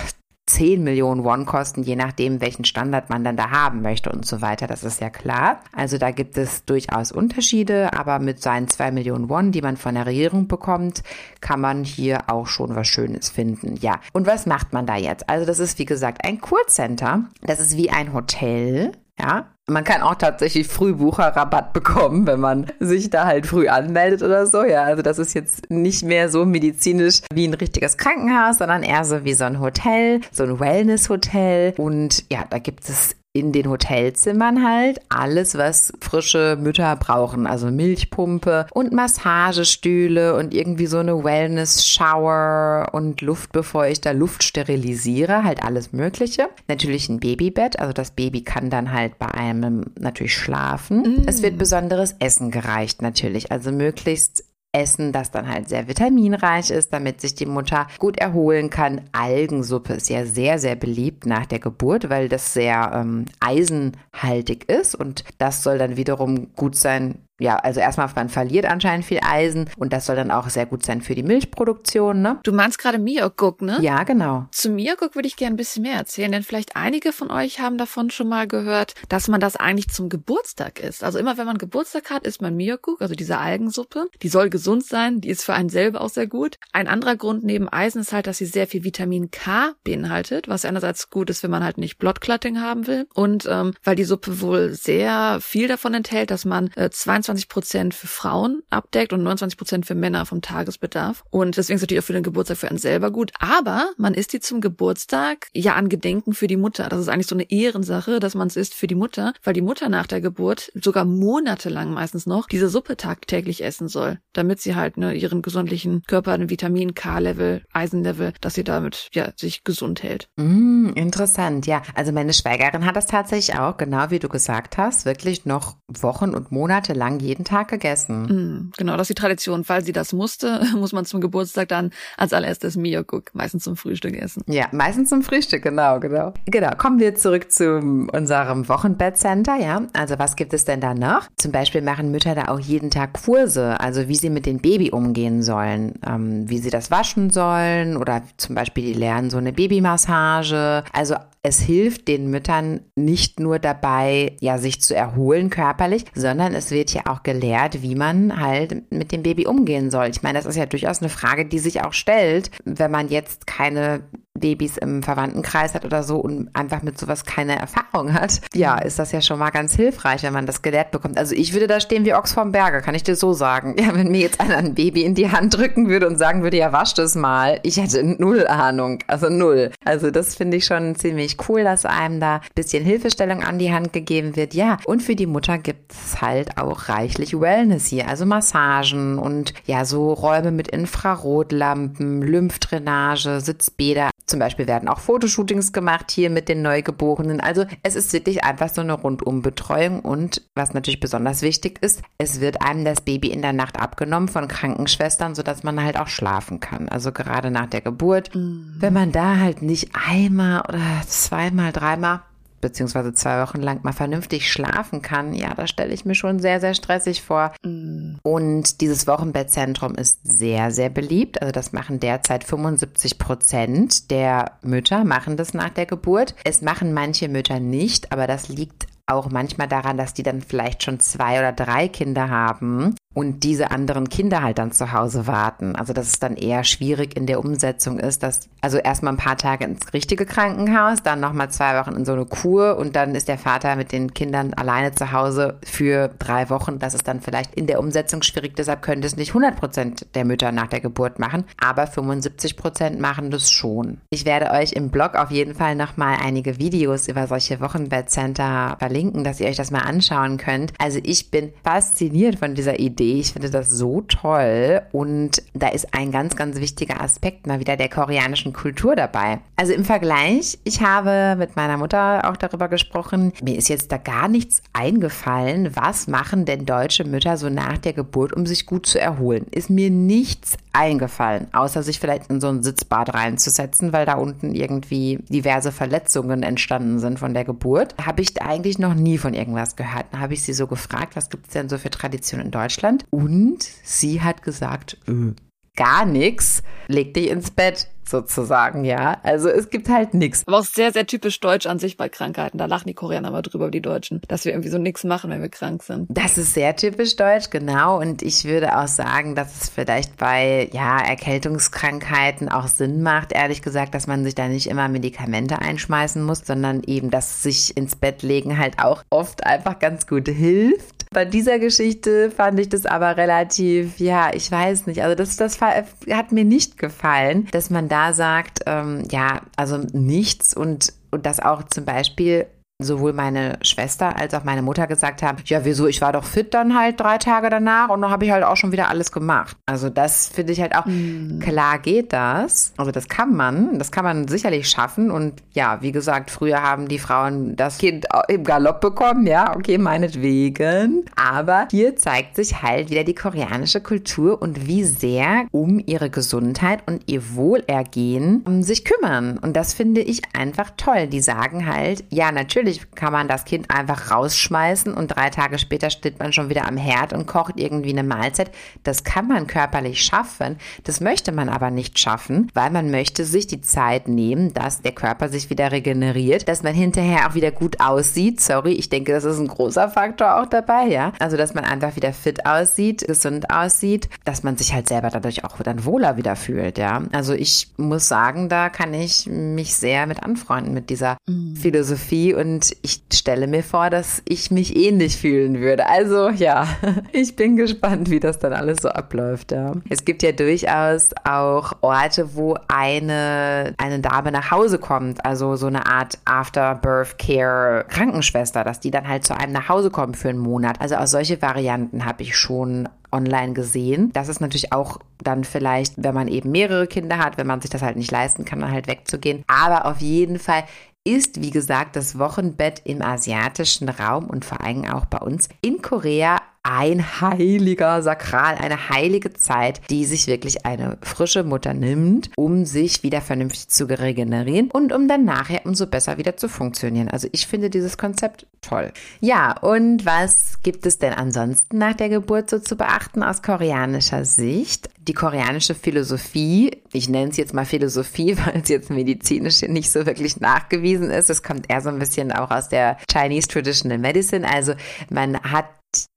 10 Millionen Won kosten, je nachdem, welchen Standard man dann da haben möchte und so weiter. Das ist ja klar. Also da gibt es durchaus Unterschiede, aber mit seinen 2 Millionen Won, die man von der Regierung bekommt, kann man hier auch schon was Schönes finden. Ja. Und was macht man da jetzt? Also das ist wie gesagt ein Kurcenter. Das ist wie ein Hotel. Ja, man kann auch tatsächlich Frühbucherrabatt bekommen, wenn man sich da halt früh anmeldet oder so. Ja, also das ist jetzt nicht mehr so medizinisch wie ein richtiges Krankenhaus, sondern eher so wie so ein Hotel, so ein Wellness-Hotel. Und ja, da gibt es in den Hotelzimmern halt alles, was frische Mütter brauchen. Also Milchpumpe und Massagestühle und irgendwie so eine Wellness-Shower und Luftbefeuchter, Luft sterilisiere, halt alles Mögliche. Natürlich ein Babybett, also das Baby kann dann halt bei einem natürlich schlafen. Mm. Es wird besonderes Essen gereicht natürlich, also möglichst Essen, das dann halt sehr vitaminreich ist, damit sich die Mutter gut erholen kann. Algensuppe ist ja sehr, sehr beliebt nach der Geburt, weil das sehr ähm, eisenhaltig ist und das soll dann wiederum gut sein ja, also erstmal, man verliert anscheinend viel Eisen und das soll dann auch sehr gut sein für die Milchproduktion, ne? Du meinst gerade Miyokuk, ne? Ja, genau. Zu Miyokuk würde ich gerne ein bisschen mehr erzählen, denn vielleicht einige von euch haben davon schon mal gehört, dass man das eigentlich zum Geburtstag isst. Also immer wenn man Geburtstag hat, isst man Miyokuk, also diese Algensuppe. Die soll gesund sein, die ist für einen selber auch sehr gut. Ein anderer Grund neben Eisen ist halt, dass sie sehr viel Vitamin K beinhaltet, was einerseits gut ist, wenn man halt nicht Bloodclotting haben will und ähm, weil die Suppe wohl sehr viel davon enthält, dass man äh, 22 22 Prozent für Frauen abdeckt und 29 Prozent für Männer vom Tagesbedarf. Und deswegen ist natürlich auch für den Geburtstag für einen selber gut. Aber man isst die zum Geburtstag ja an Gedenken für die Mutter. Das ist eigentlich so eine Ehrensache, dass man es isst für die Mutter, weil die Mutter nach der Geburt sogar monatelang meistens noch diese Suppe tagtäglich essen soll, damit sie halt ne, ihren gesundlichen Körper, ein Vitamin K-Level, Eisenlevel, dass sie damit ja sich gesund hält. Mm, interessant, ja. Also meine Schwägerin hat das tatsächlich auch, genau wie du gesagt hast, wirklich noch Wochen und Monate lang jeden Tag gegessen. Mm, genau, das ist die Tradition. Weil sie das musste, muss man zum Geburtstag dann als allererstes Miyokuk meistens zum Frühstück essen. Ja, meistens zum Frühstück, genau, genau. Genau, kommen wir zurück zu unserem Wochenbettcenter, ja. Also was gibt es denn da noch? Zum Beispiel machen Mütter da auch jeden Tag Kurse, also wie sie mit dem Baby umgehen sollen, ähm, wie sie das waschen sollen oder zum Beispiel die lernen so eine Babymassage. Also es hilft den Müttern nicht nur dabei, ja, sich zu erholen körperlich, sondern es wird ja auch gelehrt, wie man halt mit dem Baby umgehen soll. Ich meine, das ist ja durchaus eine Frage, die sich auch stellt, wenn man jetzt keine Babys im Verwandtenkreis hat oder so und einfach mit sowas keine Erfahrung hat, ja, ist das ja schon mal ganz hilfreich, wenn man das gelehrt bekommt. Also ich würde da stehen wie Ochs vom Berge, kann ich dir so sagen. Ja, wenn mir jetzt einer ein Baby in die Hand drücken würde und sagen würde, ja, wasch das mal, ich hätte null Ahnung, also null. Also das finde ich schon ziemlich cool, dass einem da ein bisschen Hilfestellung an die Hand gegeben wird. Ja, und für die Mutter gibt es halt auch reichlich Wellness hier, also Massagen und ja, so Räume mit Infrarotlampen, Lymphdrainage, Sitzbäder, zum Beispiel werden auch Fotoshootings gemacht hier mit den Neugeborenen. Also es ist wirklich einfach so eine Rundumbetreuung und was natürlich besonders wichtig ist, es wird einem das Baby in der Nacht abgenommen von Krankenschwestern, sodass man halt auch schlafen kann. Also gerade nach der Geburt, mhm. wenn man da halt nicht einmal oder zweimal, dreimal beziehungsweise zwei Wochen lang mal vernünftig schlafen kann, ja, das stelle ich mir schon sehr, sehr stressig vor. Mm. Und dieses Wochenbettzentrum ist sehr, sehr beliebt. Also das machen derzeit 75 Prozent der Mütter machen das nach der Geburt. Es machen manche Mütter nicht, aber das liegt auch manchmal daran, dass die dann vielleicht schon zwei oder drei Kinder haben und diese anderen Kinder halt dann zu Hause warten. Also dass es dann eher schwierig in der Umsetzung ist, dass also erstmal ein paar Tage ins richtige Krankenhaus, dann nochmal zwei Wochen in so eine Kur und dann ist der Vater mit den Kindern alleine zu Hause für drei Wochen. Das ist dann vielleicht in der Umsetzung schwierig. Deshalb könnte es nicht 100 Prozent der Mütter nach der Geburt machen, aber 75 Prozent machen das schon. Ich werde euch im Blog auf jeden Fall nochmal einige Videos über solche Wochenbettcenter verlinken, dass ihr euch das mal anschauen könnt. Also ich bin fasziniert von dieser Idee Idee. Ich finde das so toll. Und da ist ein ganz, ganz wichtiger Aspekt mal wieder der koreanischen Kultur dabei. Also im Vergleich, ich habe mit meiner Mutter auch darüber gesprochen. Mir ist jetzt da gar nichts eingefallen. Was machen denn deutsche Mütter so nach der Geburt, um sich gut zu erholen? Ist mir nichts eingefallen, außer sich vielleicht in so ein Sitzbad reinzusetzen, weil da unten irgendwie diverse Verletzungen entstanden sind von der Geburt. Habe ich eigentlich noch nie von irgendwas gehört. Dann habe ich sie so gefragt, was gibt es denn so für Traditionen in Deutschland? Und sie hat gesagt, öh, gar nichts. Leg dich ins Bett sozusagen, ja. Also es gibt halt nichts. Aber auch sehr, sehr typisch deutsch an sich bei Krankheiten. Da lachen die Koreaner aber drüber, die Deutschen, dass wir irgendwie so nichts machen, wenn wir krank sind. Das ist sehr typisch deutsch, genau. Und ich würde auch sagen, dass es vielleicht bei, ja, Erkältungskrankheiten auch Sinn macht, ehrlich gesagt, dass man sich da nicht immer Medikamente einschmeißen muss, sondern eben, dass sich ins Bett legen halt auch oft einfach ganz gut hilft. Bei dieser Geschichte fand ich das aber relativ, ja, ich weiß nicht. Also das, das hat mir nicht gefallen, dass man da sagt, ähm, ja, also nichts und, und das auch zum Beispiel sowohl meine Schwester als auch meine Mutter gesagt haben, ja, wieso, ich war doch fit dann halt drei Tage danach und dann habe ich halt auch schon wieder alles gemacht. Also das finde ich halt auch, mhm. klar geht das. Also das kann man, das kann man sicherlich schaffen und ja, wie gesagt, früher haben die Frauen das Kind im Galopp bekommen, ja, okay, meinetwegen. Aber hier zeigt sich halt wieder die koreanische Kultur und wie sehr um ihre Gesundheit und ihr Wohlergehen um sich kümmern. Und das finde ich einfach toll. Die sagen halt, ja, natürlich Natürlich kann man das Kind einfach rausschmeißen und drei Tage später steht man schon wieder am Herd und kocht irgendwie eine Mahlzeit. Das kann man körperlich schaffen. Das möchte man aber nicht schaffen, weil man möchte sich die Zeit nehmen, dass der Körper sich wieder regeneriert, dass man hinterher auch wieder gut aussieht. Sorry, ich denke, das ist ein großer Faktor auch dabei, ja. Also, dass man einfach wieder fit aussieht, gesund aussieht, dass man sich halt selber dadurch auch dann wohler wieder fühlt, ja. Also, ich muss sagen, da kann ich mich sehr mit anfreunden mit dieser mhm. Philosophie und und ich stelle mir vor, dass ich mich ähnlich fühlen würde. Also ja, ich bin gespannt, wie das dann alles so abläuft. Ja. Es gibt ja durchaus auch Orte, wo eine, eine Dame nach Hause kommt, also so eine Art After-Birth-Care Krankenschwester, dass die dann halt zu einem nach Hause kommen für einen Monat. Also auch solche Varianten habe ich schon online gesehen. Das ist natürlich auch dann vielleicht, wenn man eben mehrere Kinder hat, wenn man sich das halt nicht leisten kann, dann halt wegzugehen. Aber auf jeden Fall ist, wie gesagt, das Wochenbett im asiatischen Raum und vor allem auch bei uns in Korea ein heiliger Sakral, eine heilige Zeit, die sich wirklich eine frische Mutter nimmt, um sich wieder vernünftig zu regenerieren und um dann nachher umso besser wieder zu funktionieren. Also ich finde dieses Konzept toll. Ja, und was gibt es denn ansonsten nach der Geburt so zu beachten aus koreanischer Sicht? Die koreanische Philosophie, ich nenne es jetzt mal Philosophie, weil es jetzt medizinisch nicht so wirklich nachgewiesen ist. Es kommt eher so ein bisschen auch aus der Chinese Traditional Medicine. Also man hat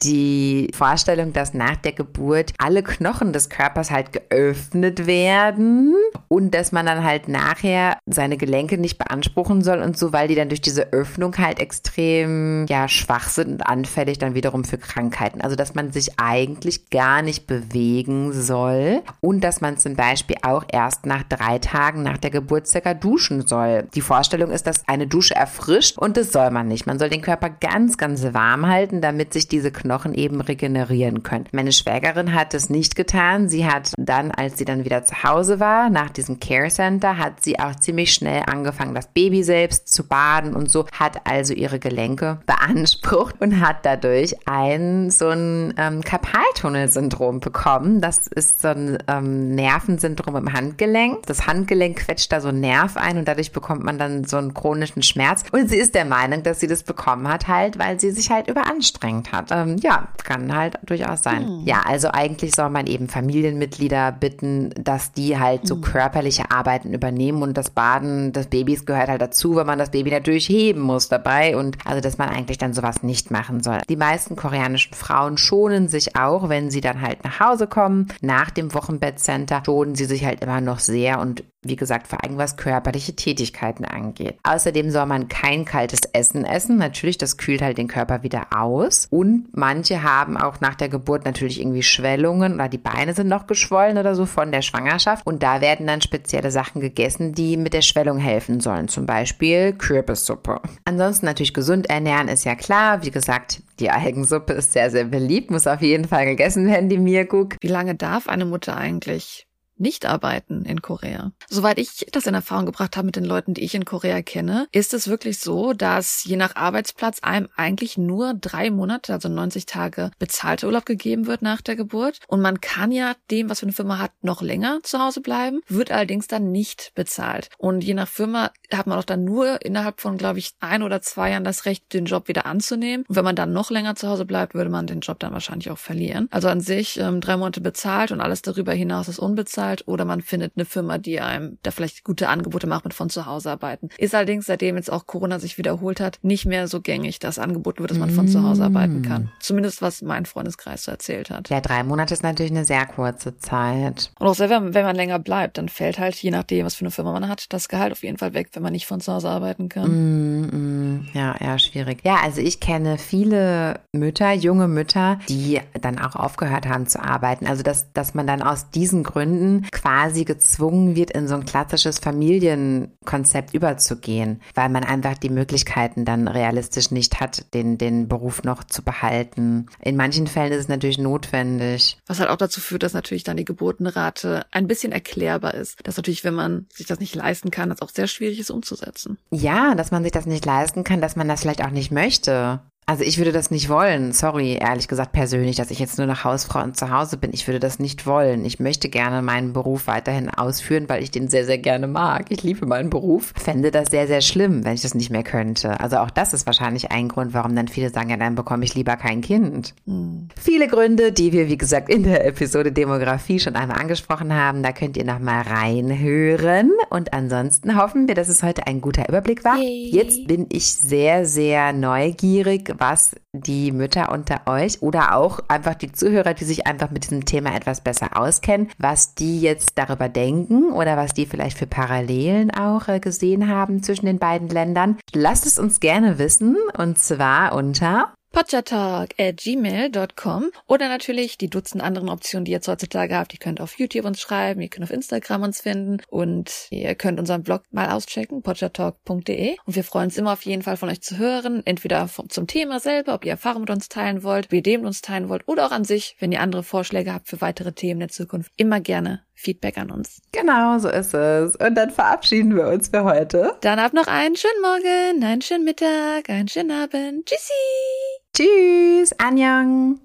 die Vorstellung, dass nach der Geburt alle Knochen des Körpers halt geöffnet werden und dass man dann halt nachher seine Gelenke nicht beanspruchen soll und so, weil die dann durch diese Öffnung halt extrem ja schwach sind und anfällig dann wiederum für Krankheiten. Also dass man sich eigentlich gar nicht bewegen soll und dass man zum Beispiel auch erst nach drei Tagen nach der Geburt circa duschen soll. Die Vorstellung ist, dass eine Dusche erfrischt und das soll man nicht. Man soll den Körper ganz, ganz warm halten, damit sich diese diese Knochen eben regenerieren können. Meine Schwägerin hat es nicht getan. Sie hat dann, als sie dann wieder zu Hause war, nach diesem Care Center, hat sie auch ziemlich schnell angefangen, das Baby selbst zu baden und so, hat also ihre Gelenke beansprucht und hat dadurch ein so ein ähm, Karpaltunnelsyndrom bekommen. Das ist so ein ähm, Nervensyndrom im Handgelenk. Das Handgelenk quetscht da so einen Nerv ein und dadurch bekommt man dann so einen chronischen Schmerz. Und sie ist der Meinung, dass sie das bekommen hat, halt, weil sie sich halt überanstrengt hat ähm, ja, kann halt durchaus sein. Mhm. Ja, also eigentlich soll man eben Familienmitglieder bitten, dass die halt so mhm. körperliche Arbeiten übernehmen und das Baden des Babys gehört halt dazu, weil man das Baby natürlich heben muss dabei und also, dass man eigentlich dann sowas nicht machen soll. Die meisten koreanischen Frauen schonen sich auch, wenn sie dann halt nach Hause kommen, nach dem Wochenbettcenter, schonen sie sich halt immer noch sehr und wie gesagt, vor allem was körperliche Tätigkeiten angeht. Außerdem soll man kein kaltes Essen essen. Natürlich, das kühlt halt den Körper wieder aus. Und manche haben auch nach der Geburt natürlich irgendwie Schwellungen oder die Beine sind noch geschwollen oder so von der Schwangerschaft. Und da werden dann spezielle Sachen gegessen, die mit der Schwellung helfen sollen. Zum Beispiel Kürbissuppe. Ansonsten natürlich gesund ernähren ist ja klar. Wie gesagt, die Algensuppe ist sehr, sehr beliebt, muss auf jeden Fall gegessen werden, die Mirguk. Wie lange darf eine Mutter eigentlich nicht arbeiten in Korea. Soweit ich das in Erfahrung gebracht habe mit den Leuten, die ich in Korea kenne, ist es wirklich so, dass je nach Arbeitsplatz einem eigentlich nur drei Monate, also 90 Tage bezahlte Urlaub gegeben wird nach der Geburt. Und man kann ja dem, was für eine Firma hat, noch länger zu Hause bleiben, wird allerdings dann nicht bezahlt. Und je nach Firma hat man auch dann nur innerhalb von, glaube ich, ein oder zwei Jahren das Recht, den Job wieder anzunehmen. Und wenn man dann noch länger zu Hause bleibt, würde man den Job dann wahrscheinlich auch verlieren. Also an sich ähm, drei Monate bezahlt und alles darüber hinaus ist unbezahlt bezahlt oder man findet eine Firma, die einem da vielleicht gute Angebote macht mit von zu Hause arbeiten. Ist allerdings, seitdem jetzt auch Corona sich wiederholt hat, nicht mehr so gängig, dass angeboten wird, dass man von zu Hause arbeiten kann. Zumindest was mein Freundeskreis so erzählt hat. Ja, drei Monate ist natürlich eine sehr kurze Zeit. Und auch selber, wenn man länger bleibt, dann fällt halt, je nachdem, was für eine Firma man hat, das Gehalt auf jeden Fall weg, wenn man nicht von zu Hause arbeiten kann. Mm, mm, ja, ja, schwierig. Ja, also ich kenne viele Mütter, junge Mütter, die dann auch aufgehört haben zu arbeiten. Also dass, dass man dann aus diesen Gründen quasi gezwungen wird, in so ein klassisches Familienkonzept überzugehen, weil man einfach die Möglichkeiten dann realistisch nicht hat, den, den Beruf noch zu behalten. In manchen Fällen ist es natürlich notwendig. Was halt auch dazu führt, dass natürlich dann die Geburtenrate ein bisschen erklärbar ist. Dass natürlich, wenn man sich das nicht leisten kann, das auch sehr schwierig ist umzusetzen. Ja, dass man sich das nicht leisten kann, dass man das vielleicht auch nicht möchte. Also ich würde das nicht wollen. Sorry, ehrlich gesagt persönlich, dass ich jetzt nur noch Hausfrau und zu Hause bin. Ich würde das nicht wollen. Ich möchte gerne meinen Beruf weiterhin ausführen, weil ich den sehr, sehr gerne mag. Ich liebe meinen Beruf. Fände das sehr, sehr schlimm, wenn ich das nicht mehr könnte. Also auch das ist wahrscheinlich ein Grund, warum dann viele sagen, ja, dann bekomme ich lieber kein Kind. Mhm. Viele Gründe, die wir, wie gesagt, in der Episode Demografie schon einmal angesprochen haben. Da könnt ihr nochmal reinhören. Und ansonsten hoffen wir, dass es heute ein guter Überblick war. Yay. Jetzt bin ich sehr, sehr neugierig was die Mütter unter euch oder auch einfach die Zuhörer, die sich einfach mit diesem Thema etwas besser auskennen, was die jetzt darüber denken oder was die vielleicht für Parallelen auch äh, gesehen haben zwischen den beiden Ländern. Lasst es uns gerne wissen und zwar unter podchatalk at gmail.com oder natürlich die Dutzend anderen Optionen, die ihr jetzt heutzutage habt. Ihr könnt auf YouTube uns schreiben, ihr könnt auf Instagram uns finden und ihr könnt unseren Blog mal auschecken, podchatalk.de und wir freuen uns immer auf jeden Fall von euch zu hören, entweder zum Thema selber, ob ihr Erfahrungen mit uns teilen wollt, wie ihr dem uns teilen wollt oder auch an sich, wenn ihr andere Vorschläge habt für weitere Themen in der Zukunft. Immer gerne Feedback an uns. Genau, so ist es. Und dann verabschieden wir uns für heute. Dann habt noch einen schönen Morgen, einen schönen Mittag, einen schönen Abend. Tschüssi! Tschüss, Anjang.